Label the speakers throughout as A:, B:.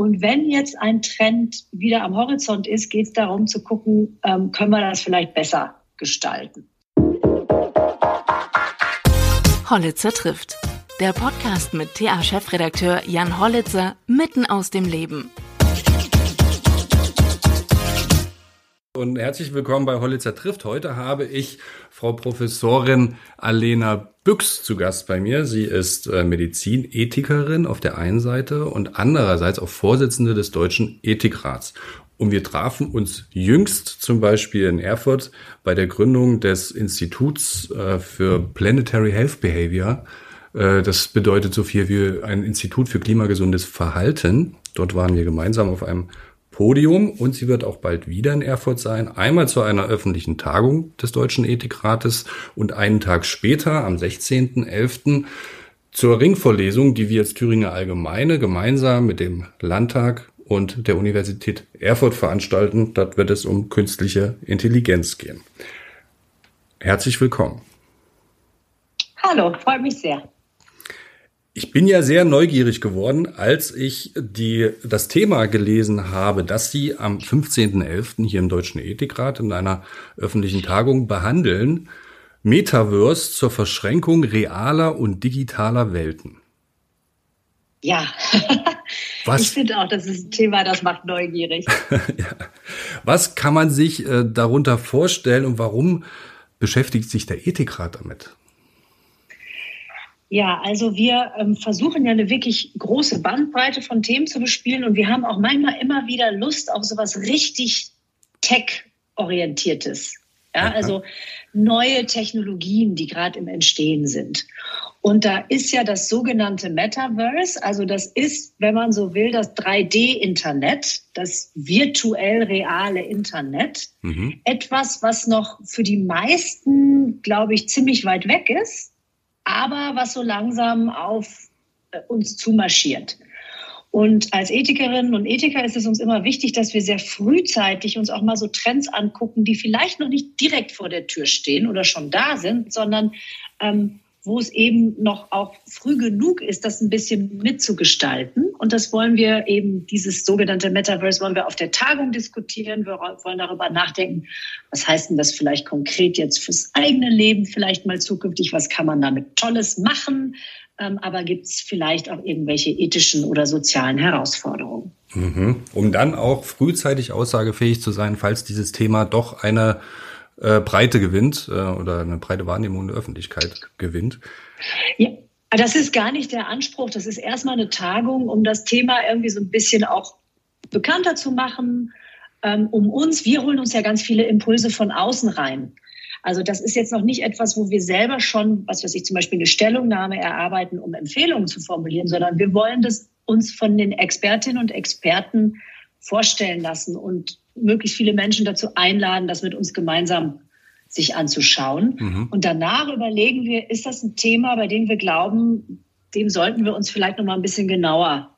A: Und wenn jetzt ein Trend wieder am Horizont ist, geht es darum zu gucken, ähm, können wir das vielleicht besser gestalten.
B: Hollitzer trifft. Der Podcast mit TA-Chefredakteur Jan Hollitzer mitten aus dem Leben.
C: Und herzlich willkommen bei Hollitzer trifft. Heute habe ich Frau Professorin Alena Büchs zu Gast bei mir. Sie ist äh, Medizinethikerin auf der einen Seite und andererseits auch Vorsitzende des Deutschen Ethikrats. Und wir trafen uns jüngst zum Beispiel in Erfurt bei der Gründung des Instituts äh, für Planetary Health Behavior. Äh, das bedeutet so viel wie ein Institut für klimagesundes Verhalten. Dort waren wir gemeinsam auf einem Podium und sie wird auch bald wieder in Erfurt sein. Einmal zu einer öffentlichen Tagung des Deutschen Ethikrates und einen Tag später, am 16.11., zur Ringvorlesung, die wir als Thüringer Allgemeine gemeinsam mit dem Landtag und der Universität Erfurt veranstalten. Dort wird es um künstliche Intelligenz gehen. Herzlich willkommen.
A: Hallo, freut mich sehr.
C: Ich bin ja sehr neugierig geworden, als ich die, das Thema gelesen habe, dass Sie am 15.11. hier im Deutschen Ethikrat in einer öffentlichen Tagung behandeln, Metaverse zur Verschränkung realer und digitaler Welten.
A: Ja, Was? ich finde auch, das ist ein Thema, das macht neugierig. ja.
C: Was kann man sich äh, darunter vorstellen und warum beschäftigt sich der Ethikrat damit?
A: Ja, also wir ähm, versuchen ja eine wirklich große Bandbreite von Themen zu bespielen und wir haben auch manchmal immer wieder Lust auf sowas richtig Tech-orientiertes. Ja, also neue Technologien, die gerade im Entstehen sind. Und da ist ja das sogenannte Metaverse, also das ist, wenn man so will, das 3D-Internet, das virtuell reale Internet, mhm. etwas, was noch für die meisten, glaube ich, ziemlich weit weg ist, aber was so langsam auf äh, uns zumarschiert. Und als Ethikerinnen und Ethiker ist es uns immer wichtig, dass wir sehr frühzeitig uns auch mal so Trends angucken, die vielleicht noch nicht direkt vor der Tür stehen oder schon da sind, sondern ähm, wo es eben noch auch früh genug ist, das ein bisschen mitzugestalten. Und das wollen wir eben, dieses sogenannte Metaverse, wollen wir auf der Tagung diskutieren. Wir wollen darüber nachdenken, was heißt denn das vielleicht konkret jetzt fürs eigene Leben, vielleicht mal zukünftig, was kann man damit Tolles machen, ähm, aber gibt es vielleicht auch irgendwelche ethischen oder sozialen Herausforderungen.
C: Mhm. Um dann auch frühzeitig aussagefähig zu sein, falls dieses Thema doch eine äh, Breite gewinnt äh, oder eine breite Wahrnehmung in der Öffentlichkeit gewinnt.
A: Ja. Das ist gar nicht der Anspruch. Das ist erstmal eine Tagung, um das Thema irgendwie so ein bisschen auch bekannter zu machen, ähm, um uns. Wir holen uns ja ganz viele Impulse von außen rein. Also das ist jetzt noch nicht etwas, wo wir selber schon, was weiß ich, zum Beispiel eine Stellungnahme erarbeiten, um Empfehlungen zu formulieren, sondern wir wollen das uns von den Expertinnen und Experten vorstellen lassen und möglichst viele Menschen dazu einladen, das mit uns gemeinsam sich anzuschauen. Mhm. Und danach überlegen wir, ist das ein Thema, bei dem wir glauben, dem sollten wir uns vielleicht noch mal ein bisschen genauer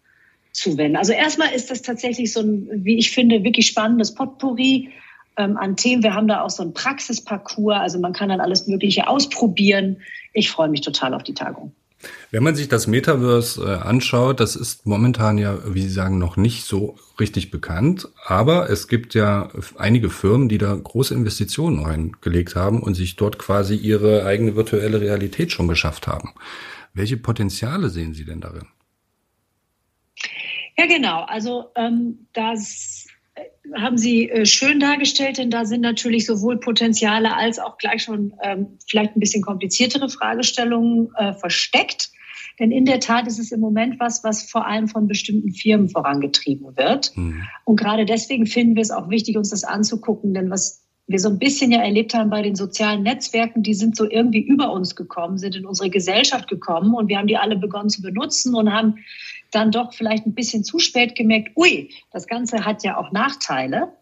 A: zuwenden. Also erstmal ist das tatsächlich so ein, wie ich finde, wirklich spannendes Potpourri ähm, an Themen. Wir haben da auch so ein Praxisparcours, also man kann dann alles Mögliche ausprobieren. Ich freue mich total auf die Tagung.
C: Wenn man sich das Metaverse äh, anschaut, das ist momentan ja, wie Sie sagen, noch nicht so richtig bekannt. Aber es gibt ja einige Firmen, die da große Investitionen reingelegt haben und sich dort quasi ihre eigene virtuelle Realität schon geschafft haben. Welche Potenziale sehen Sie denn darin?
A: Ja, genau. Also ähm, das haben Sie äh, schön dargestellt, denn da sind natürlich sowohl Potenziale als auch gleich schon ähm, vielleicht ein bisschen kompliziertere Fragestellungen äh, versteckt. Denn in der Tat ist es im Moment was, was vor allem von bestimmten Firmen vorangetrieben wird. Mhm. Und gerade deswegen finden wir es auch wichtig, uns das anzugucken. Denn was wir so ein bisschen ja erlebt haben bei den sozialen Netzwerken, die sind so irgendwie über uns gekommen, sind in unsere Gesellschaft gekommen und wir haben die alle begonnen zu benutzen und haben dann doch vielleicht ein bisschen zu spät gemerkt, ui, das Ganze hat ja auch Nachteile.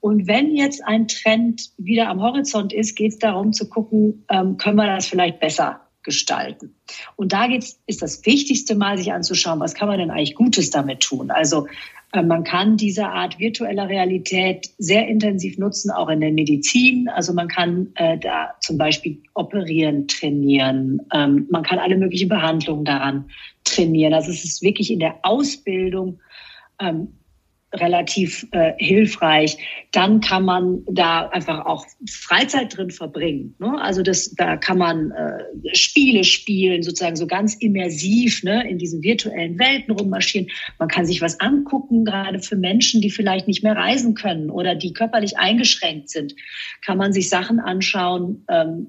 A: Und wenn jetzt ein Trend wieder am Horizont ist, geht es darum zu gucken, ähm, können wir das vielleicht besser gestalten. Und da geht's, ist das Wichtigste mal, sich anzuschauen, was kann man denn eigentlich Gutes damit tun? Also man kann diese Art virtueller Realität sehr intensiv nutzen, auch in der Medizin. Also man kann äh, da zum Beispiel operieren, trainieren. Ähm, man kann alle möglichen Behandlungen daran trainieren. Also es ist wirklich in der Ausbildung ähm, relativ äh, hilfreich. Dann kann man da einfach auch Freizeit drin verbringen. Ne? Also das, da kann man äh, Spiele spielen, sozusagen so ganz immersiv ne? in diesen virtuellen Welten rummarschieren. Man kann sich was angucken, gerade für Menschen, die vielleicht nicht mehr reisen können oder die körperlich eingeschränkt sind, kann man sich Sachen anschauen ähm,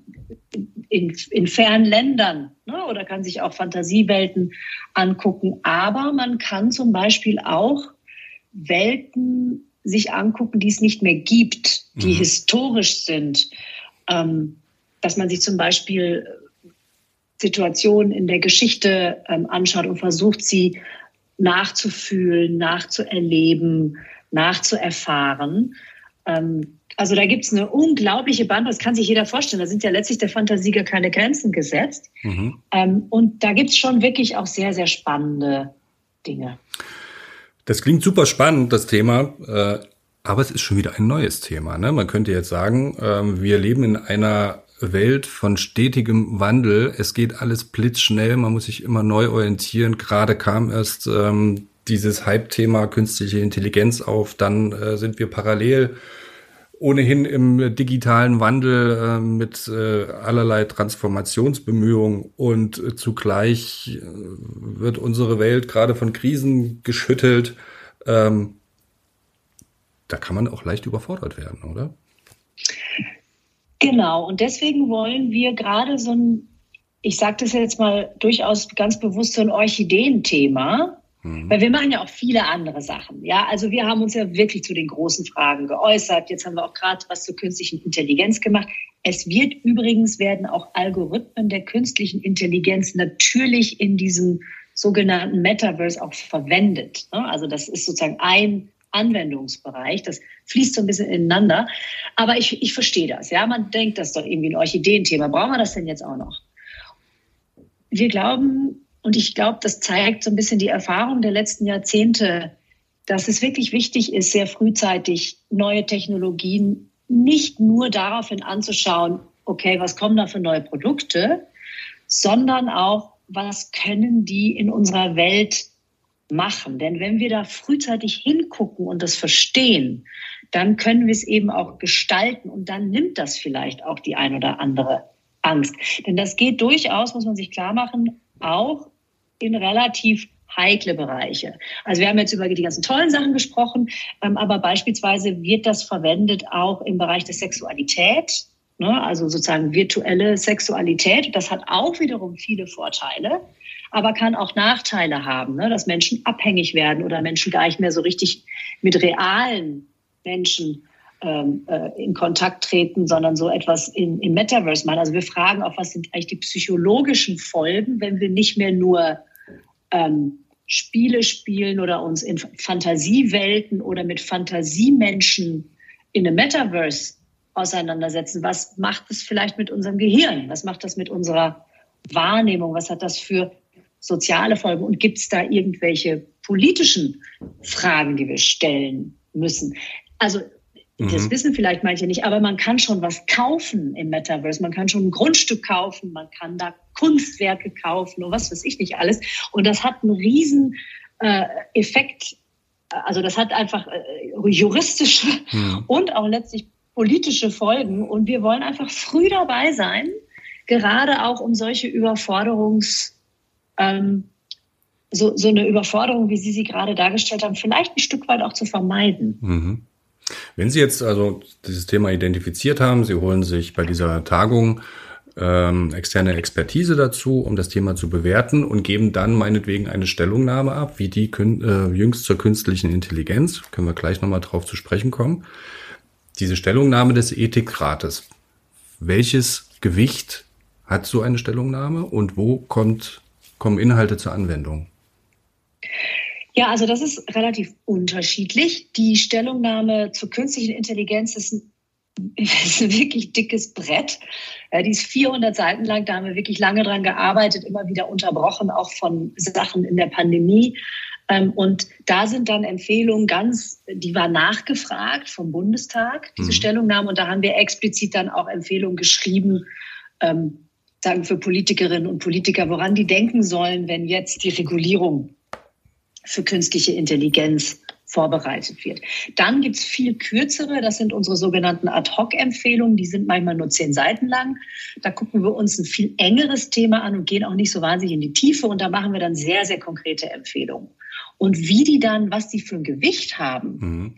A: in, in fernen Ländern ne? oder kann sich auch Fantasiewelten angucken. Aber man kann zum Beispiel auch Welten sich angucken, die es nicht mehr gibt, die mhm. historisch sind. Ähm, dass man sich zum Beispiel Situationen in der Geschichte ähm, anschaut und versucht, sie nachzufühlen, nachzuerleben, nachzuerfahren. Ähm, also da gibt es eine unglaubliche Band, das kann sich jeder vorstellen. Da sind ja letztlich der Fantasie gar keine Grenzen gesetzt. Mhm. Ähm, und da gibt es schon wirklich auch sehr, sehr spannende Dinge.
C: Das klingt super spannend, das Thema, äh, aber es ist schon wieder ein neues Thema. Ne? Man könnte jetzt sagen, äh, wir leben in einer Welt von stetigem Wandel. Es geht alles blitzschnell, man muss sich immer neu orientieren. Gerade kam erst ähm, dieses Hype-Thema künstliche Intelligenz auf, dann äh, sind wir parallel ohnehin im digitalen Wandel äh, mit äh, allerlei Transformationsbemühungen und äh, zugleich äh, wird unsere Welt gerade von Krisen geschüttelt. Ähm, da kann man auch leicht überfordert werden, oder?
A: Genau, und deswegen wollen wir gerade so ein, ich sage das jetzt mal durchaus ganz bewusst, so ein Orchideenthema Mhm. Weil wir machen ja auch viele andere Sachen. Ja, also wir haben uns ja wirklich zu den großen Fragen geäußert. Jetzt haben wir auch gerade was zur künstlichen Intelligenz gemacht. Es wird übrigens werden auch Algorithmen der künstlichen Intelligenz natürlich in diesem sogenannten Metaverse auch verwendet. Ne? Also das ist sozusagen ein Anwendungsbereich. Das fließt so ein bisschen ineinander. Aber ich, ich verstehe das. Ja, man denkt, das ist doch irgendwie ein Orchideenthema. Brauchen wir das denn jetzt auch noch? Wir glauben, und ich glaube, das zeigt so ein bisschen die Erfahrung der letzten Jahrzehnte, dass es wirklich wichtig ist, sehr frühzeitig neue Technologien nicht nur daraufhin anzuschauen, okay, was kommen da für neue Produkte, sondern auch, was können die in unserer Welt machen. Denn wenn wir da frühzeitig hingucken und das verstehen, dann können wir es eben auch gestalten und dann nimmt das vielleicht auch die ein oder andere Angst. Denn das geht durchaus, muss man sich klar machen, auch in relativ heikle Bereiche. Also wir haben jetzt über die ganzen tollen Sachen gesprochen, ähm, aber beispielsweise wird das verwendet auch im Bereich der Sexualität, ne? also sozusagen virtuelle Sexualität. Das hat auch wiederum viele Vorteile, aber kann auch Nachteile haben, ne? dass Menschen abhängig werden oder Menschen gar nicht mehr so richtig mit realen Menschen in Kontakt treten, sondern so etwas in, im Metaverse machen. Also wir fragen auch, was sind eigentlich die psychologischen Folgen, wenn wir nicht mehr nur ähm, Spiele spielen oder uns in Fantasiewelten oder mit Fantasiemenschen in einem Metaverse auseinandersetzen. Was macht es vielleicht mit unserem Gehirn? Was macht das mit unserer Wahrnehmung? Was hat das für soziale Folgen? Und gibt es da irgendwelche politischen Fragen, die wir stellen müssen? Also das mhm. wissen vielleicht manche nicht, aber man kann schon was kaufen im Metaverse. Man kann schon ein Grundstück kaufen, man kann da Kunstwerke kaufen und was weiß ich nicht alles. Und das hat einen riesen äh, Effekt. Also das hat einfach äh, juristische mhm. und auch letztlich politische Folgen. Und wir wollen einfach früh dabei sein, gerade auch um solche Überforderungs ähm, so, so eine Überforderung, wie Sie sie gerade dargestellt haben, vielleicht ein Stück weit auch zu vermeiden. Mhm.
C: Wenn Sie jetzt also dieses Thema identifiziert haben, Sie holen sich bei dieser Tagung ähm, externe Expertise dazu, um das Thema zu bewerten und geben dann meinetwegen eine Stellungnahme ab, wie die äh, jüngst zur künstlichen Intelligenz, können wir gleich nochmal drauf zu sprechen kommen. Diese Stellungnahme des Ethikrates, welches Gewicht hat so eine Stellungnahme und wo kommt, kommen Inhalte zur Anwendung?
A: Ja, also das ist relativ unterschiedlich. Die Stellungnahme zur künstlichen Intelligenz ist ein, ist ein wirklich dickes Brett. Ja, die ist 400 Seiten lang. Da haben wir wirklich lange dran gearbeitet, immer wieder unterbrochen, auch von Sachen in der Pandemie. Ähm, und da sind dann Empfehlungen ganz, die war nachgefragt vom Bundestag, diese mhm. Stellungnahme. Und da haben wir explizit dann auch Empfehlungen geschrieben, ähm, sagen für Politikerinnen und Politiker, woran die denken sollen, wenn jetzt die Regulierung für künstliche Intelligenz vorbereitet wird. Dann gibt es viel kürzere, das sind unsere sogenannten Ad-Hoc-Empfehlungen, die sind manchmal nur zehn Seiten lang. Da gucken wir uns ein viel engeres Thema an und gehen auch nicht so wahnsinnig in die Tiefe und da machen wir dann sehr, sehr konkrete Empfehlungen. Und wie die dann, was die für ein Gewicht haben, mhm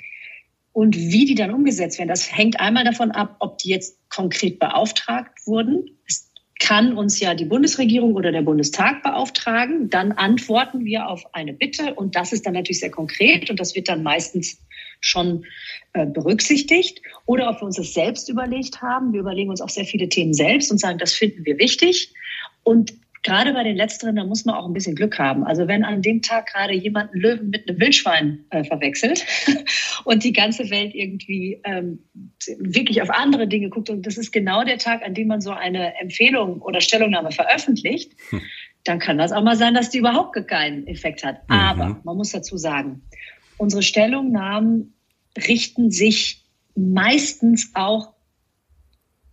A: und wie die dann umgesetzt werden, das hängt einmal davon ab, ob die jetzt konkret beauftragt wurden. Es kann uns ja die Bundesregierung oder der Bundestag beauftragen. Dann antworten wir auf eine Bitte und das ist dann natürlich sehr konkret und das wird dann meistens schon äh, berücksichtigt. Oder ob wir uns das selbst überlegt haben. Wir überlegen uns auch sehr viele Themen selbst und sagen, das finden wir wichtig. Und gerade bei den Letzteren, da muss man auch ein bisschen Glück haben. Also wenn an dem Tag gerade jemand einen Löwen mit einem Wildschwein äh, verwechselt und die ganze Welt irgendwie ähm, wirklich auf andere Dinge guckt und das ist genau der Tag, an dem man so eine Empfehlung oder Stellungnahme veröffentlicht, hm. dann kann das auch mal sein, dass die überhaupt keinen Effekt hat. Mhm. Aber man muss dazu sagen, unsere Stellungnahmen richten sich meistens auch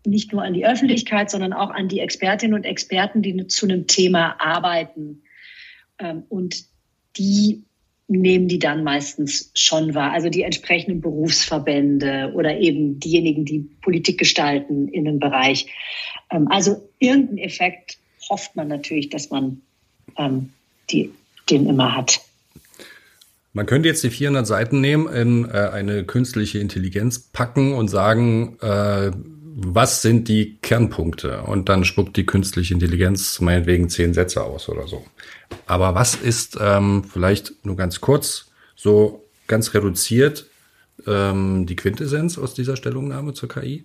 A: nicht nur an die Öffentlichkeit, sondern auch an die Expertinnen und Experten, die zu einem Thema arbeiten. Ähm, und die nehmen die dann meistens schon wahr. Also die entsprechenden Berufsverbände oder eben diejenigen, die Politik gestalten in einem Bereich. Ähm, also irgendeinen Effekt hofft man natürlich, dass man ähm, die, den immer hat.
C: Man könnte jetzt die 400 Seiten nehmen, in äh, eine künstliche Intelligenz packen und sagen, äh, was sind die Kernpunkte? Und dann spuckt die künstliche Intelligenz meinetwegen zehn Sätze aus oder so. Aber was ist ähm, vielleicht nur ganz kurz, so ganz reduziert, ähm, die Quintessenz aus dieser Stellungnahme zur KI?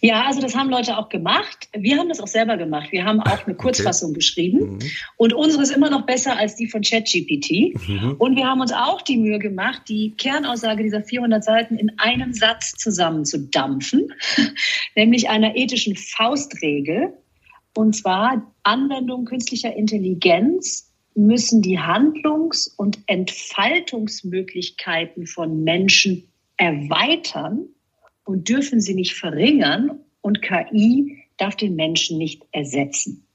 A: Ja, also das haben Leute auch gemacht. Wir haben das auch selber gemacht. Wir haben auch eine Kurzfassung okay. geschrieben. Mhm. Und unsere ist immer noch besser als die von ChatGPT. Mhm. Und wir haben uns auch die Mühe gemacht, die Kernaussage dieser 400 Seiten in einem Satz zusammenzudampfen, nämlich einer ethischen Faustregel. Und zwar Anwendung künstlicher Intelligenz müssen die Handlungs- und Entfaltungsmöglichkeiten von Menschen erweitern und dürfen sie nicht verringern und KI darf den Menschen nicht ersetzen.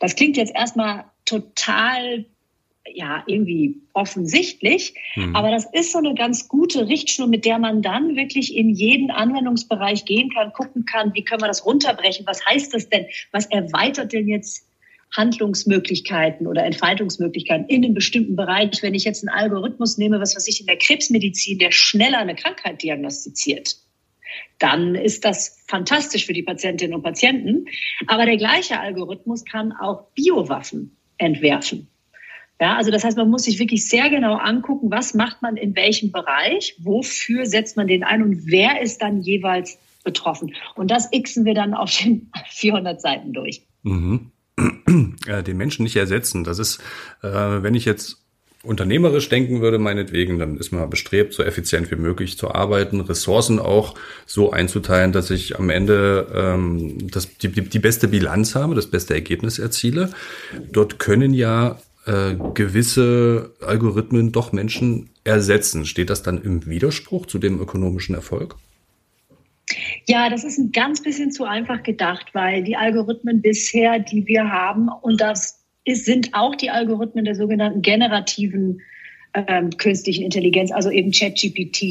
A: Das klingt jetzt erstmal total ja, irgendwie offensichtlich. Mhm. Aber das ist so eine ganz gute Richtschnur, mit der man dann wirklich in jeden Anwendungsbereich gehen kann, gucken kann, wie können wir das runterbrechen? Was heißt das denn? Was erweitert denn jetzt Handlungsmöglichkeiten oder Entfaltungsmöglichkeiten in einem bestimmten Bereich? Wenn ich jetzt einen Algorithmus nehme, was weiß ich, in der Krebsmedizin, der schneller eine Krankheit diagnostiziert, dann ist das fantastisch für die Patientinnen und Patienten. Aber der gleiche Algorithmus kann auch Biowaffen entwerfen. Ja, also das heißt, man muss sich wirklich sehr genau angucken, was macht man in welchem Bereich, wofür setzt man den ein und wer ist dann jeweils betroffen. Und das xen wir dann auf den 400 Seiten durch.
C: Mhm. Den Menschen nicht ersetzen. Das ist, äh, wenn ich jetzt unternehmerisch denken würde, meinetwegen, dann ist man bestrebt, so effizient wie möglich zu arbeiten, Ressourcen auch so einzuteilen, dass ich am Ende ähm, das, die, die beste Bilanz habe, das beste Ergebnis erziele. Dort können ja äh, gewisse Algorithmen doch Menschen ersetzen. Steht das dann im Widerspruch zu dem ökonomischen Erfolg?
A: Ja, das ist ein ganz bisschen zu einfach gedacht, weil die Algorithmen bisher, die wir haben, und das ist, sind auch die Algorithmen der sogenannten generativen ähm, künstlichen Intelligenz, also eben ChatGPT,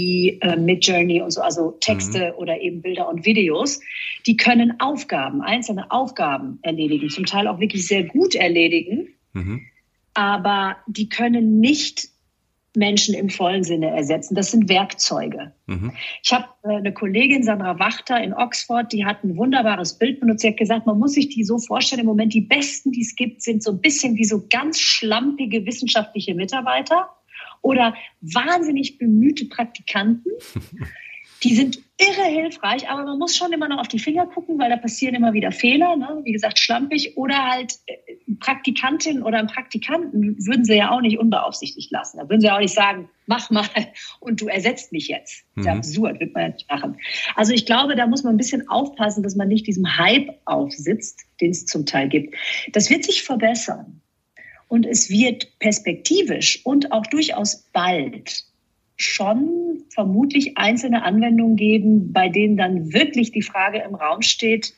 A: äh, Midjourney und so, also Texte mhm. oder eben Bilder und Videos, die können Aufgaben, einzelne Aufgaben erledigen, zum Teil auch wirklich sehr gut erledigen, mhm. aber die können nicht Menschen im vollen Sinne ersetzen. Das sind Werkzeuge. Mhm. Ich habe äh, eine Kollegin, Sandra Wachter in Oxford, die hat ein wunderbares Bild benutzt. Sie hat gesagt, man muss sich die so vorstellen, im Moment die besten, die es gibt, sind so ein bisschen wie so ganz schlampige wissenschaftliche Mitarbeiter oder wahnsinnig bemühte Praktikanten. Die sind irre hilfreich, aber man muss schon immer noch auf die Finger gucken, weil da passieren immer wieder Fehler. Ne? Wie gesagt, schlampig oder halt äh, Praktikantin oder einen Praktikanten würden sie ja auch nicht unbeaufsichtigt lassen. Da würden sie auch nicht sagen, mach mal und du ersetzt mich jetzt. Das ist mhm. absurd, wird man ja nicht machen. Also ich glaube, da muss man ein bisschen aufpassen, dass man nicht diesem Hype aufsitzt, den es zum Teil gibt. Das wird sich verbessern. Und es wird perspektivisch und auch durchaus bald schon vermutlich einzelne Anwendungen geben, bei denen dann wirklich die Frage im Raum steht,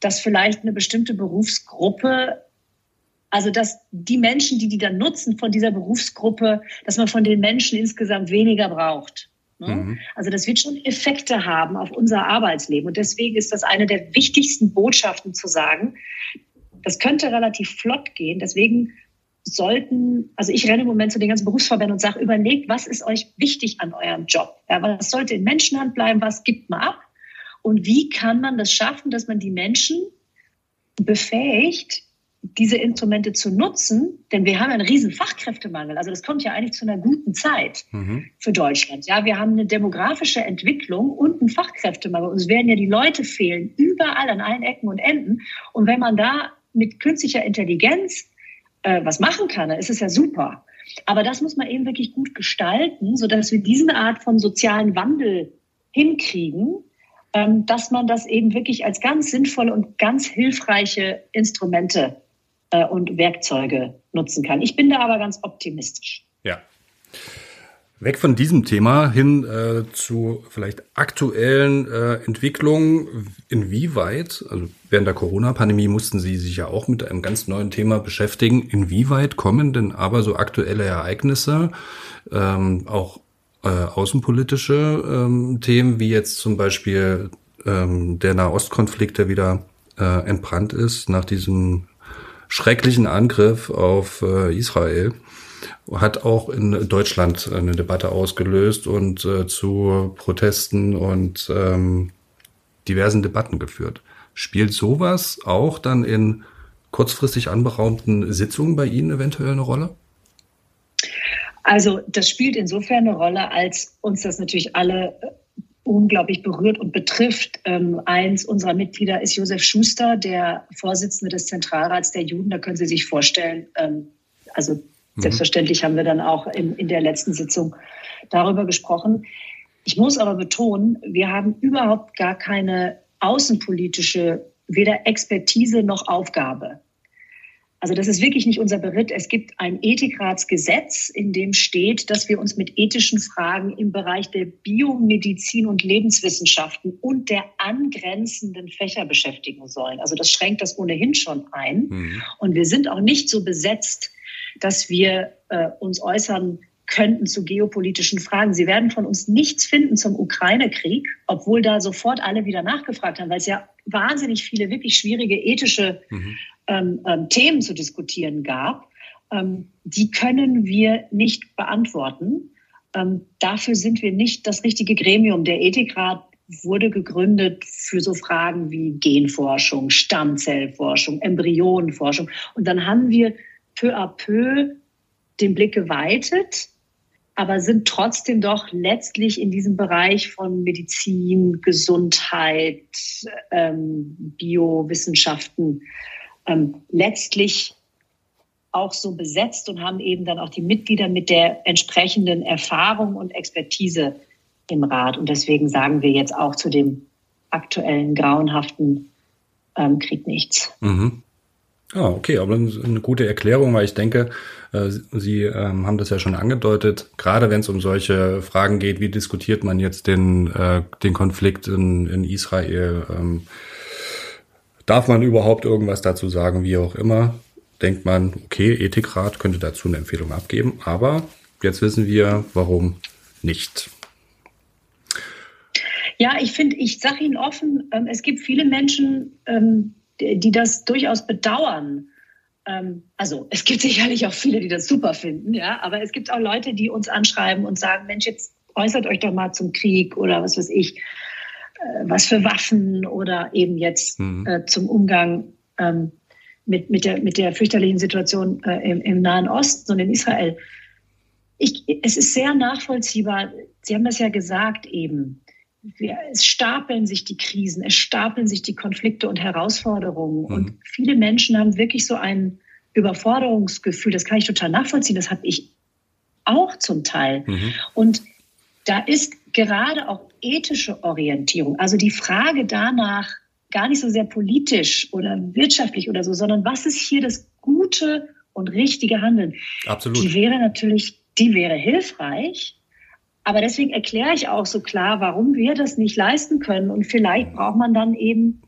A: dass vielleicht eine bestimmte Berufsgruppe Also, dass die Menschen, die die dann nutzen von dieser Berufsgruppe, dass man von den Menschen insgesamt weniger braucht. Ne? Mhm. Also das wird schon Effekte haben auf unser Arbeitsleben. Und deswegen ist das eine der wichtigsten Botschaften zu sagen, das könnte relativ flott gehen. Deswegen sollten, also ich renne im Moment zu den ganzen Berufsverbänden und sage, überlegt, was ist euch wichtig an eurem Job? Ja, was sollte in Menschenhand bleiben? Was gibt man ab? Und wie kann man das schaffen, dass man die Menschen befähigt, diese Instrumente zu nutzen, denn wir haben einen riesen Fachkräftemangel. Also das kommt ja eigentlich zu einer guten Zeit mhm. für Deutschland. Ja, wir haben eine demografische Entwicklung und einen Fachkräftemangel. Uns werden ja die Leute fehlen, überall an allen Ecken und Enden. Und wenn man da mit künstlicher Intelligenz äh, was machen kann, dann ist es ja super. Aber das muss man eben wirklich gut gestalten, sodass wir diese Art von sozialen Wandel hinkriegen, ähm, dass man das eben wirklich als ganz sinnvolle und ganz hilfreiche Instrumente äh, und Werkzeuge nutzen kann. Ich bin da aber ganz optimistisch.
C: Ja. Weg von diesem Thema hin äh, zu vielleicht aktuellen äh, Entwicklungen. Inwieweit, also während der Corona-Pandemie mussten Sie sich ja auch mit einem ganz neuen Thema beschäftigen. Inwieweit kommen denn aber so aktuelle Ereignisse, ähm, auch äh, außenpolitische ähm, Themen, wie jetzt zum Beispiel ähm, der Nahostkonflikt, der wieder äh, entbrannt ist nach diesem schrecklichen Angriff auf äh, Israel hat auch in Deutschland eine Debatte ausgelöst und äh, zu Protesten und ähm, diversen Debatten geführt. Spielt sowas auch dann in kurzfristig anberaumten Sitzungen bei Ihnen eventuell eine Rolle?
A: Also das spielt insofern eine Rolle, als uns das natürlich alle unglaublich berührt und betrifft. Ähm, eins unserer Mitglieder ist Josef Schuster, der Vorsitzende des Zentralrats der Juden. Da können Sie sich vorstellen, ähm, also mhm. selbstverständlich haben wir dann auch in, in der letzten Sitzung darüber gesprochen. Ich muss aber betonen, wir haben überhaupt gar keine außenpolitische weder Expertise noch Aufgabe. Also das ist wirklich nicht unser Beritt. Es gibt ein Ethikratsgesetz, in dem steht, dass wir uns mit ethischen Fragen im Bereich der Biomedizin und Lebenswissenschaften und der angrenzenden Fächer beschäftigen sollen. Also das schränkt das ohnehin schon ein. Mhm. Und wir sind auch nicht so besetzt, dass wir äh, uns äußern könnten zu geopolitischen Fragen. Sie werden von uns nichts finden zum Ukraine-Krieg, obwohl da sofort alle wieder nachgefragt haben, weil es ja wahnsinnig viele wirklich schwierige ethische mhm ähm, ähm, Themen zu diskutieren gab, ähm, die können wir nicht beantworten. Ähm, dafür sind wir nicht das richtige Gremium. Der Ethikrat wurde gegründet für so Fragen wie Genforschung, Stammzellforschung, Embryonenforschung. Und dann haben wir peu à peu den Blick geweitet, aber sind trotzdem doch letztlich in diesem Bereich von Medizin, Gesundheit, ähm, Biowissenschaften ähm, letztlich auch so besetzt und haben eben dann auch die Mitglieder mit der entsprechenden Erfahrung und Expertise im Rat. Und deswegen sagen wir jetzt auch zu dem aktuellen grauenhaften ähm, Krieg nichts.
C: Mhm. Ah, okay, aber eine gute Erklärung, weil ich denke, äh, Sie ähm, haben das ja schon angedeutet, gerade wenn es um solche Fragen geht, wie diskutiert man jetzt den, äh, den Konflikt in, in Israel? Ähm, Darf man überhaupt irgendwas dazu sagen, wie auch immer? Denkt man, okay, Ethikrat könnte dazu eine Empfehlung abgeben, aber jetzt wissen wir, warum nicht.
A: Ja, ich finde, ich sage Ihnen offen, ähm, es gibt viele Menschen, die das durchaus bedauern. Ähm, also es gibt sicherlich auch viele, die das super finden, ja, aber es gibt auch Leute, die uns anschreiben und sagen, Mensch, jetzt äußert euch doch mal zum Krieg oder was weiß ich. Äh, was für Waffen oder eben jetzt mhm. äh, zum Umgang ähm, mit, mit, der, mit der fürchterlichen Situation äh, im, im, Nahen Osten und in Israel. Ich, es ist sehr nachvollziehbar. Sie haben das ja gesagt eben. Es stapeln sich die Krisen, es stapeln sich die Konflikte und Herausforderungen. Mhm. Und viele Menschen haben wirklich so ein Überforderungsgefühl. Das kann ich total nachvollziehen. Das habe ich auch zum Teil. Mhm. Und da ist gerade auch ethische Orientierung, also die Frage danach, gar nicht so sehr politisch oder wirtschaftlich oder so, sondern was ist hier das gute und richtige Handeln?
C: Absolut.
A: Die wäre natürlich, die wäre hilfreich. Aber deswegen erkläre ich auch so klar, warum wir das nicht leisten können. Und vielleicht braucht man dann eben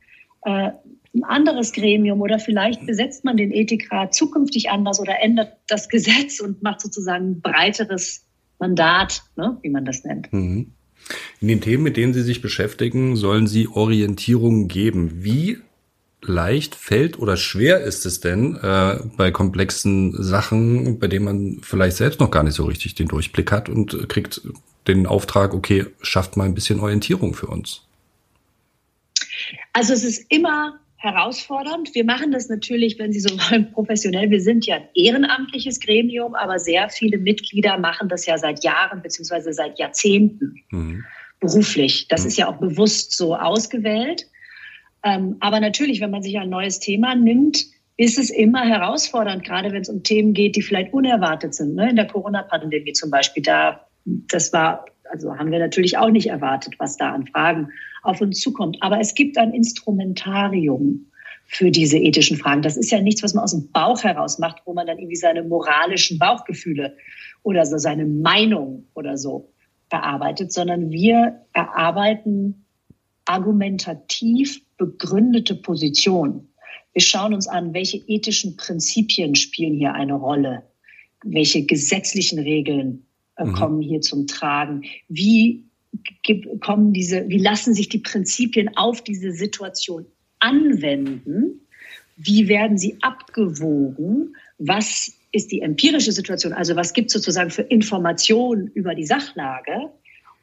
A: äh, ein anderes Gremium oder vielleicht besetzt man den Ethikrat zukünftig anders oder ändert das Gesetz und macht sozusagen ein breiteres Mandat, ne, wie man das nennt. Mhm.
C: In den Themen, mit denen Sie sich beschäftigen, sollen Sie Orientierung geben. Wie leicht fällt oder schwer ist es denn äh, bei komplexen Sachen, bei denen man vielleicht selbst noch gar nicht so richtig den Durchblick hat und kriegt den Auftrag, okay, schafft mal ein bisschen Orientierung für uns?
A: Also es ist immer herausfordernd. Wir machen das natürlich, wenn Sie so wollen, professionell. Wir sind ja ein ehrenamtliches Gremium, aber sehr viele Mitglieder machen das ja seit Jahren beziehungsweise seit Jahrzehnten mhm. beruflich. Das mhm. ist ja auch bewusst so ausgewählt. Ähm, aber natürlich, wenn man sich ein neues Thema nimmt, ist es immer herausfordernd, gerade wenn es um Themen geht, die vielleicht unerwartet sind. Ne? In der Corona-Pandemie zum Beispiel, da, das war, also haben wir natürlich auch nicht erwartet, was da an Fragen auf uns zukommt. Aber es gibt ein Instrumentarium für diese ethischen Fragen. Das ist ja nichts, was man aus dem Bauch heraus macht, wo man dann irgendwie seine moralischen Bauchgefühle oder so seine Meinung oder so bearbeitet, sondern wir erarbeiten argumentativ begründete Positionen. Wir schauen uns an, welche ethischen Prinzipien spielen hier eine Rolle, welche gesetzlichen Regeln äh, mhm. kommen hier zum Tragen, wie kommen diese, wie lassen sich die Prinzipien auf diese Situation anwenden? Wie werden sie abgewogen? Was ist die empirische Situation? Also was gibt es sozusagen für Informationen über die Sachlage?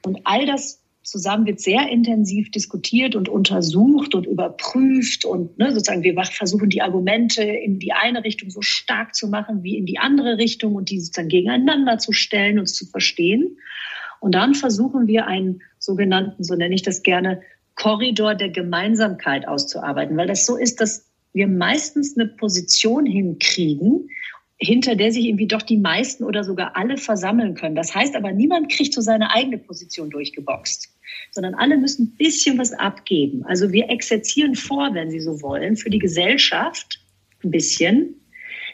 A: Und all das zusammen wird sehr intensiv diskutiert und untersucht und überprüft und ne, sozusagen wir versuchen die Argumente in die eine Richtung so stark zu machen wie in die andere Richtung und die sozusagen gegeneinander zu stellen und zu verstehen. Und dann versuchen wir einen sogenannten, so nenne ich das gerne, Korridor der Gemeinsamkeit auszuarbeiten, weil das so ist, dass wir meistens eine Position hinkriegen, hinter der sich irgendwie doch die meisten oder sogar alle versammeln können. Das heißt aber, niemand kriegt so seine eigene Position durchgeboxt, sondern alle müssen ein bisschen was abgeben. Also wir exerzieren vor, wenn Sie so wollen, für die Gesellschaft ein bisschen,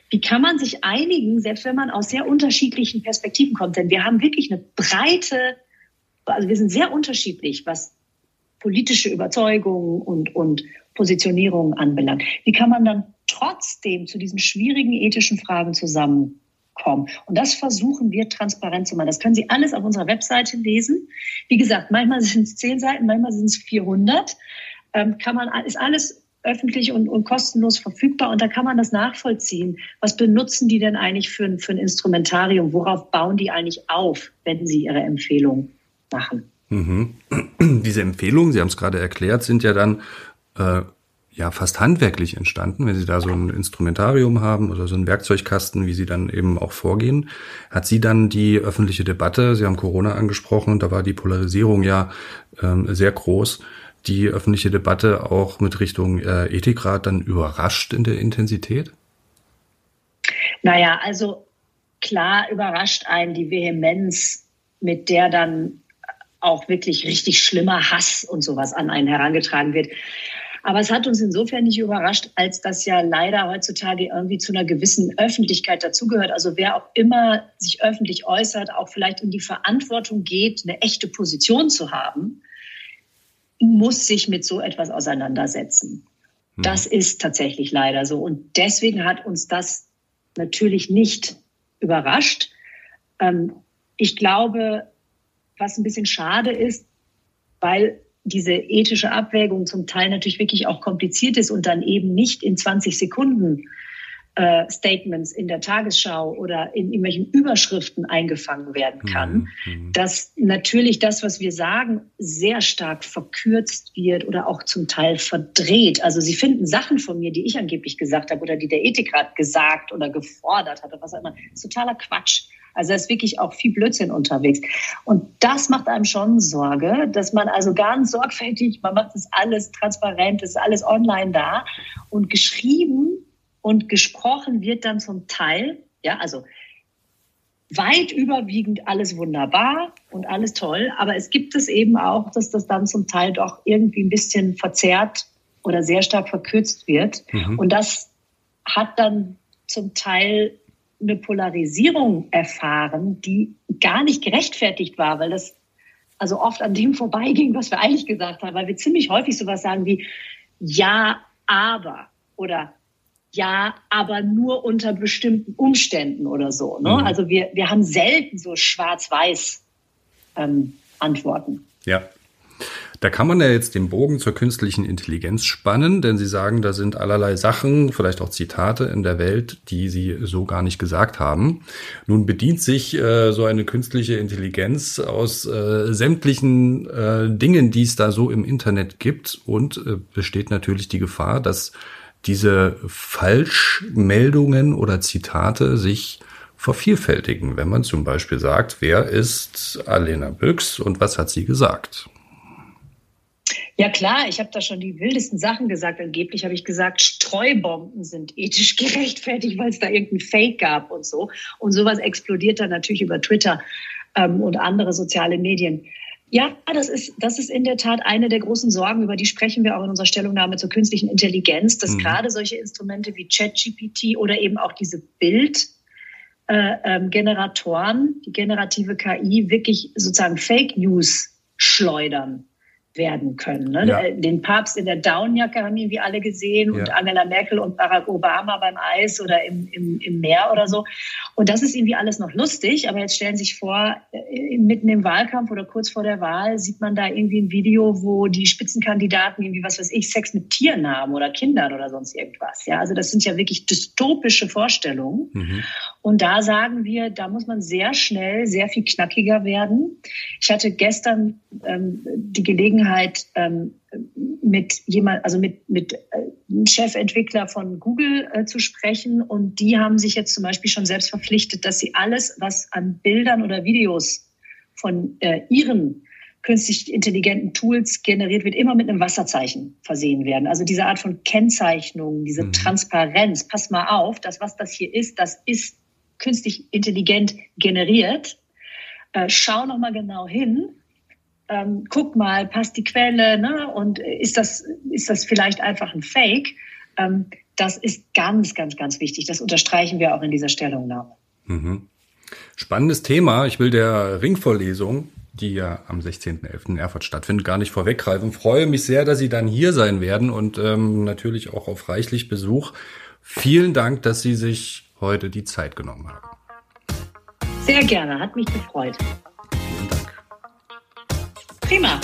A: wie kann man sich einigen, selbst wenn man aus sehr unterschiedlichen Perspektiven kommt? Denn wir haben wirklich eine breite, also wir sind sehr unterschiedlich, was politische Überzeugungen und, und Positionierungen anbelangt. Wie kann man dann trotzdem zu diesen schwierigen ethischen Fragen zusammenkommen? Und das versuchen wir transparent zu machen. Das können Sie alles auf unserer Webseite lesen. Wie gesagt, manchmal sind es zehn Seiten, manchmal sind es 400. Ähm, kann man, ist alles öffentlich und, und kostenlos verfügbar und da kann man das nachvollziehen. Was benutzen die denn eigentlich für, ein, für ein Instrumentarium? Worauf bauen die eigentlich auf, wenn sie ihre Empfehlung machen?
C: Mhm. Diese Empfehlungen, Sie haben es gerade erklärt, sind ja dann äh, ja fast handwerklich entstanden, wenn Sie da so ein Instrumentarium haben oder so einen Werkzeugkasten, wie Sie dann eben auch vorgehen. Hat Sie dann die öffentliche Debatte, Sie haben Corona angesprochen, da war die Polarisierung ja ähm, sehr groß, die öffentliche Debatte auch mit Richtung äh, Ethikrat dann überrascht in der Intensität?
A: Naja, also klar überrascht einen die Vehemenz, mit der dann auch wirklich richtig schlimmer Hass und sowas an einen herangetragen wird. Aber es hat uns insofern nicht überrascht, als das ja leider heutzutage irgendwie zu einer gewissen Öffentlichkeit dazugehört. Also wer auch immer sich öffentlich äußert, auch vielleicht in die Verantwortung geht, eine echte Position zu haben, muss sich mit so etwas auseinandersetzen. Hm. Das ist tatsächlich leider so. Und deswegen hat uns das natürlich nicht überrascht. Ähm, ich glaube, was ein bisschen schade ist, weil diese ethische Abwägung zum Teil natürlich wirklich auch kompliziert ist und dann eben nicht in 20 Sekunden äh, Statements in der Tagesschau oder in irgendwelchen Überschriften eingefangen werden kann, mhm, mhm. dass natürlich das, was wir sagen, sehr stark verkürzt wird oder auch zum Teil verdreht. Also Sie finden Sachen von mir, die ich angeblich gesagt habe oder die der Ethikrat gesagt oder gefordert hat oder was auch immer. Das ist totaler Quatsch. Also da ist wirklich auch viel Blödsinn unterwegs. Und das macht einem schon Sorge, dass man also ganz sorgfältig, man macht das alles transparent, das ist alles online da und geschrieben und gesprochen wird dann zum Teil, ja, also weit überwiegend alles wunderbar und alles toll, aber es gibt es eben auch, dass das dann zum Teil doch irgendwie ein bisschen verzerrt oder sehr stark verkürzt wird. Mhm. Und das hat dann zum Teil eine Polarisierung erfahren, die gar nicht gerechtfertigt war, weil das also oft an dem vorbeiging, was wir eigentlich gesagt haben, weil wir ziemlich häufig sowas sagen wie, ja, aber oder ja, aber nur unter bestimmten Umständen oder so. Ne? Mhm. Also wir, wir haben selten so schwarz-weiß ähm, Antworten.
C: Ja. Da kann man ja jetzt den Bogen zur künstlichen Intelligenz spannen, denn Sie sagen, da sind allerlei Sachen, vielleicht auch Zitate in der Welt, die Sie so gar nicht gesagt haben. Nun bedient sich äh, so eine künstliche Intelligenz aus äh, sämtlichen äh, Dingen, die es da so im Internet gibt und äh, besteht natürlich die Gefahr, dass diese Falschmeldungen oder Zitate sich vervielfältigen, wenn man zum Beispiel sagt, wer ist Alena Büchs und was hat sie gesagt?
A: Ja klar, ich habe da schon die wildesten Sachen gesagt. Angeblich habe ich gesagt, Streubomben sind ethisch gerechtfertigt, weil es da irgendein Fake gab und so. Und sowas explodiert dann natürlich über Twitter ähm, und andere soziale Medien. Ja, das ist, das ist in der Tat eine der großen Sorgen, über die sprechen wir auch in unserer Stellungnahme zur künstlichen Intelligenz, dass mhm. gerade solche Instrumente wie ChatGPT oder eben auch diese Bildgeneratoren, äh, ähm, die generative KI, wirklich sozusagen Fake News schleudern werden können. Ne? Ja. Den Papst in der Downjacke haben irgendwie alle gesehen ja. und Angela Merkel und Barack Obama beim Eis oder im, im, im Meer oder so. Und das ist irgendwie alles noch lustig, aber jetzt stellen Sie sich vor, äh, mitten im Wahlkampf oder kurz vor der Wahl sieht man da irgendwie ein Video, wo die Spitzenkandidaten irgendwie, was weiß ich, Sex mit Tieren haben oder Kindern oder sonst irgendwas. Ja, also das sind ja wirklich dystopische Vorstellungen. Mhm. Und da sagen wir, da muss man sehr schnell, sehr viel knackiger werden. Ich hatte gestern ähm, die Gelegenheit, ähm, mit jemand, also mit, mit äh, Chefentwickler von Google äh, zu sprechen. Und die haben sich jetzt zum Beispiel schon selbst verpflichtet, dass sie alles, was an Bildern oder Videos von äh, ihren künstlich intelligenten Tools generiert wird, immer mit einem Wasserzeichen versehen werden. Also diese Art von Kennzeichnung, diese mhm. Transparenz. Pass mal auf, das, was das hier ist, das ist künstlich intelligent generiert. Äh, schau noch mal genau hin. Ähm, guck mal, passt die Quelle, ne? Und ist das, ist das vielleicht einfach ein Fake? Ähm, das ist ganz, ganz, ganz wichtig. Das unterstreichen wir auch in dieser Stellungnahme.
C: Mhm. Spannendes Thema. Ich will der Ringvorlesung, die ja am 16.11. in Erfurt stattfindet, gar nicht vorweggreifen. Freue mich sehr, dass Sie dann hier sein werden und ähm, natürlich auch auf reichlich Besuch. Vielen Dank, dass Sie sich heute die Zeit genommen haben.
A: Sehr gerne, hat mich gefreut. Prima.